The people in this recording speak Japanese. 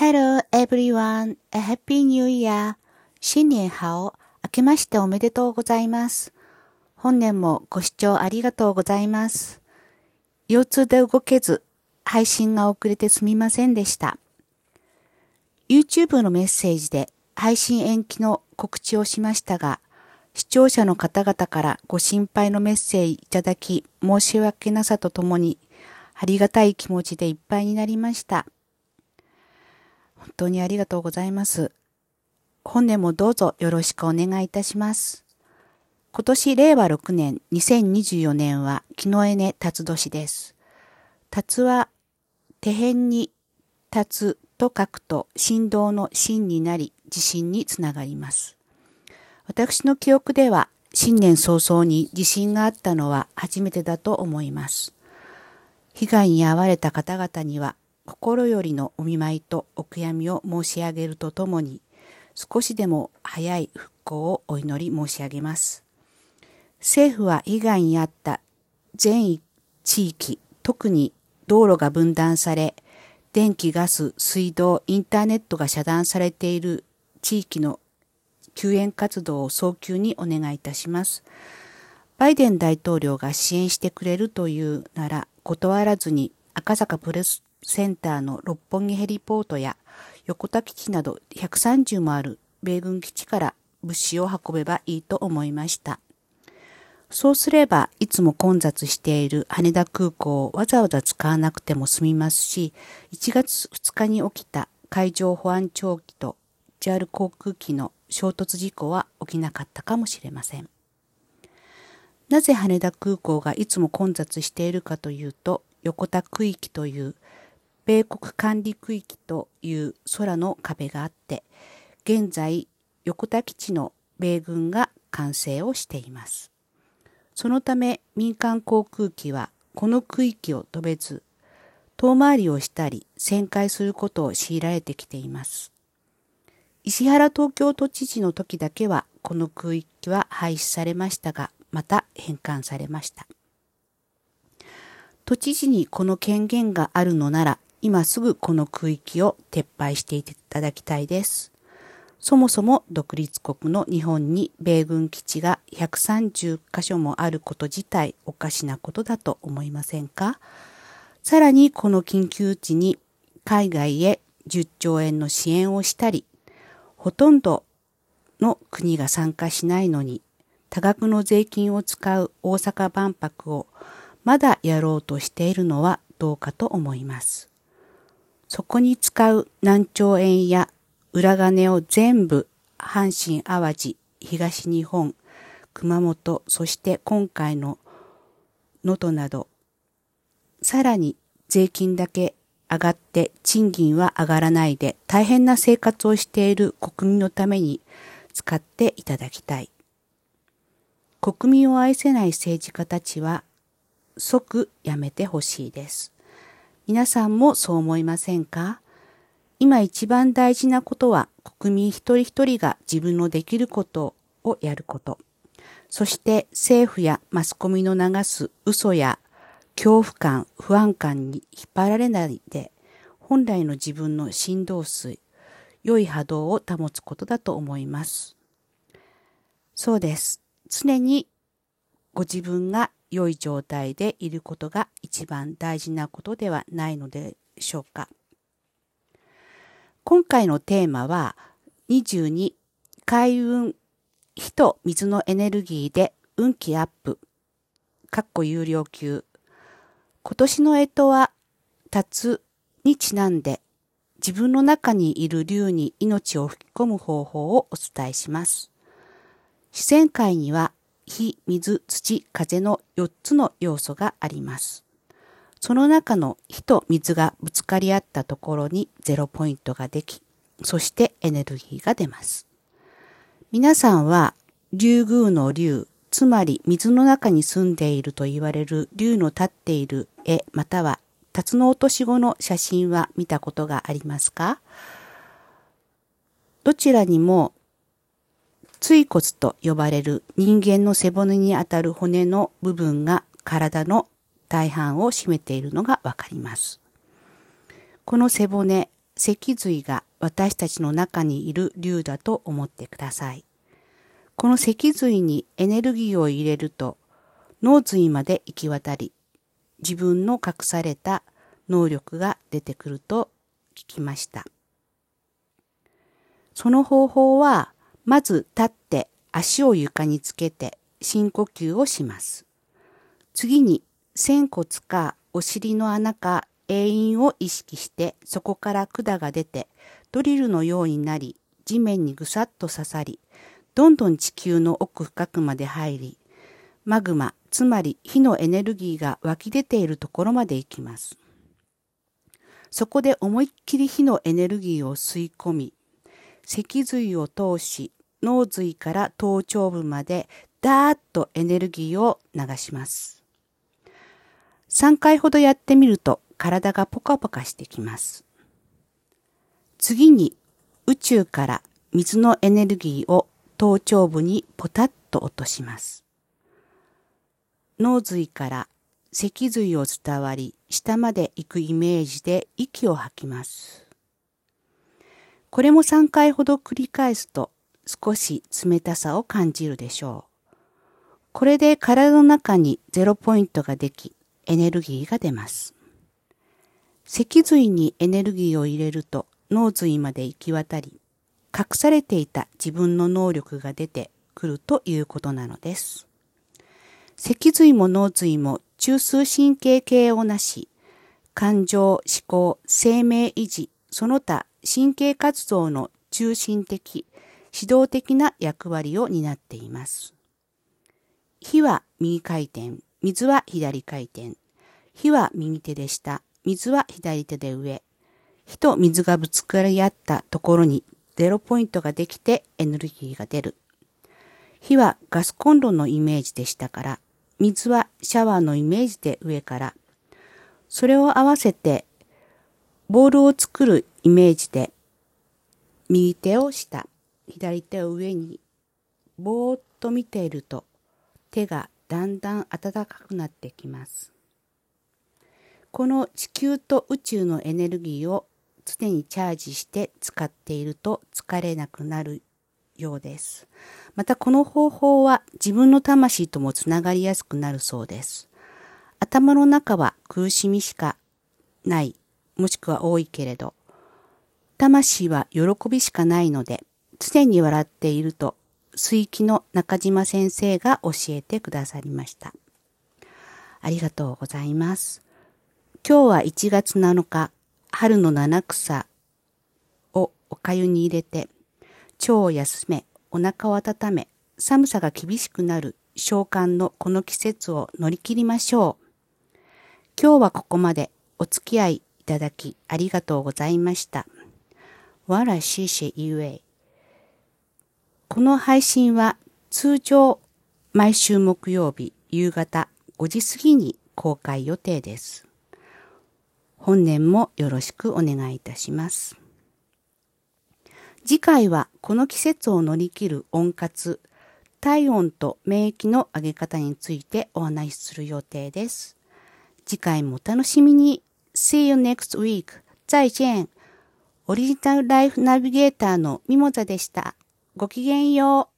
Hello everyone, a happy new year. 新年好。明けましておめでとうございます。本年もご視聴ありがとうございます。腰痛で動けず、配信が遅れてすみませんでした。YouTube のメッセージで配信延期の告知をしましたが、視聴者の方々からご心配のメッセージいただき、申し訳なさとともに、ありがたい気持ちでいっぱいになりました。本当にありがとうございます。本年もどうぞよろしくお願いいたします。今年令和6年2024年は木のエネ辰年です。辰は手辺に立つと書くと振動の芯になり地震につながります。私の記憶では新年早々に地震があったのは初めてだと思います。被害に遭われた方々には心よりのお見舞いとお悔やみを申し上げるとともに少しでも早い復興をお祈り申し上げます。政府は被害に遭った全地域、特に道路が分断され、電気、ガス、水道、インターネットが遮断されている地域の救援活動を早急にお願いいたします。バイデン大統領が支援してくれるというなら断らずに赤坂プレスセンターの六本木ヘリポートや横田基地など130もある米軍基地から物資を運べばいいと思いました。そうすれば、いつも混雑している羽田空港をわざわざ使わなくても済みますし、1月2日に起きた海上保安庁機と JAL 航空機の衝突事故は起きなかったかもしれません。なぜ羽田空港がいつも混雑しているかというと、横田区域という米国管理区域という空の壁があって、現在横田基地の米軍が管制をしています。そのため民間航空機はこの区域を飛べず、遠回りをしたり旋回することを強いられてきています。石原東京都知事の時だけはこの区域は廃止されましたが、また返還されました。都知事にこの権限があるのなら、今すぐこの区域を撤廃していただきたいです。そもそも独立国の日本に米軍基地が130カ所もあること自体おかしなことだと思いませんか？さらにこの緊急時に海外へ10兆円の支援をしたり、ほとんどの国が参加しないのに多額の税金を使う大阪万博をまだやろうとしているのはどうかと思います。そこに使う何兆円や裏金を全部阪神淡路、東日本、熊本、そして今回の能登など、さらに税金だけ上がって賃金は上がらないで大変な生活をしている国民のために使っていただきたい。国民を愛せない政治家たちは即やめてほしいです。皆さんもそう思いませんか？今一番大事なことは国民一人一人が自分のできることをやること。そして政府やマスコミの流す嘘や恐怖感、不安感に引っ張られないで、本来の自分の振動数、良い波動を保つことだと思います。そうです。常にご自分が良い状態でいることが一番大事なことではないのでしょうか？今回のテーマは22海運火と水のエネルギーで運気アップ。かっこ有料級。今年の干支は、辰にちなんで、自分の中にいる竜に命を吹き込む方法をお伝えします。自然界には、火、水、土、風の4つの要素があります。その中の火と水がぶつかり合ったところにゼロポイントができ、そしてエネルギーが出ます。皆さんは、竜宮の竜、つまり水の中に住んでいると言われる竜の立っている絵、または、辰の落とし子の写真は見たことがありますか？どちらにも、椎骨と呼ばれる人間の背骨にあたる骨の部分が体の大半を占めているのがわかります。この背骨、脊髄が私たちの中にいる竜だと思ってください。この脊髄にエネルギーを入れると脳髄まで行き渡り、自分の隠された能力が出てくると聞きました。その方法は、まず立って足を床につけて深呼吸をします。次に、仙骨かお尻の穴か永遠を意識してそこから管が出てドリルのようになり地面にぐさっと刺さりどんどん地球の奥深くまで入りマグマつまり火のエネルギーが湧き出ているところまで行きます。そこで思いっきり火のエネルギーを吸い込み脊髄を通し脳髄から頭頂部までダーッとエネルギーを流します。3回ほどやってみると体がポカポカしてきます。次に宇宙から水のエネルギーを頭頂部にポタッと落とします。脳髄から脊髄を伝わり下まで行くイメージで息を吐きます。これも3回ほど繰り返すと少し冷たさを感じるでしょう。これで体の中にゼロポイントができエネルギーが出ます。脊髄にエネルギーを入れると脳髄まで行き渡り、隠されていた自分の能力が出てくるということなのです。脊髄も脳髄も中枢神経系をなし、感情、思考、生命維持、その他神経活動の中心的、指導的な役割を担っています。火は右回転、水は左回転。火は右手で下、水は左手で上。火と水がぶつかり合ったところにゼロポイントができてエネルギーが出る。火はガスコンロのイメージで下から、水はシャワーのイメージで上から、それを合わせてボールを作るイメージで、右手を下、左手を上に、ぼーっと見ていると、手がだんだん暖かくなってきます。この地球と宇宙のエネルギーを常にチャージして使っていると疲れなくなるようです。またこの方法は自分の魂ともつながりやすくなるそうです。頭の中は苦しみしかない、もしくは多いけれど、魂は喜びしかないので、常に笑っていると、水気の中島先生が教えてくださりました。ありがとうございます。今日は1月7日、春の七草をおかゆに入れて、腸を休め、お腹を温め、寒さが厳しくなる召喚のこの季節を乗り切りましょう。今日はここまでお付き合いいただきありがとうございました。わらししゆえ。この配信は通常毎週木曜日夕方5時過ぎに公開予定です。本年もよろしくお願いいたします。次回はこの季節を乗り切る温活、体温と免疫の上げ方についてお話しする予定です。次回もお楽しみに。See you next week. 再见。オリジナルライフナビゲーターのミモザでした。ごきげんよう。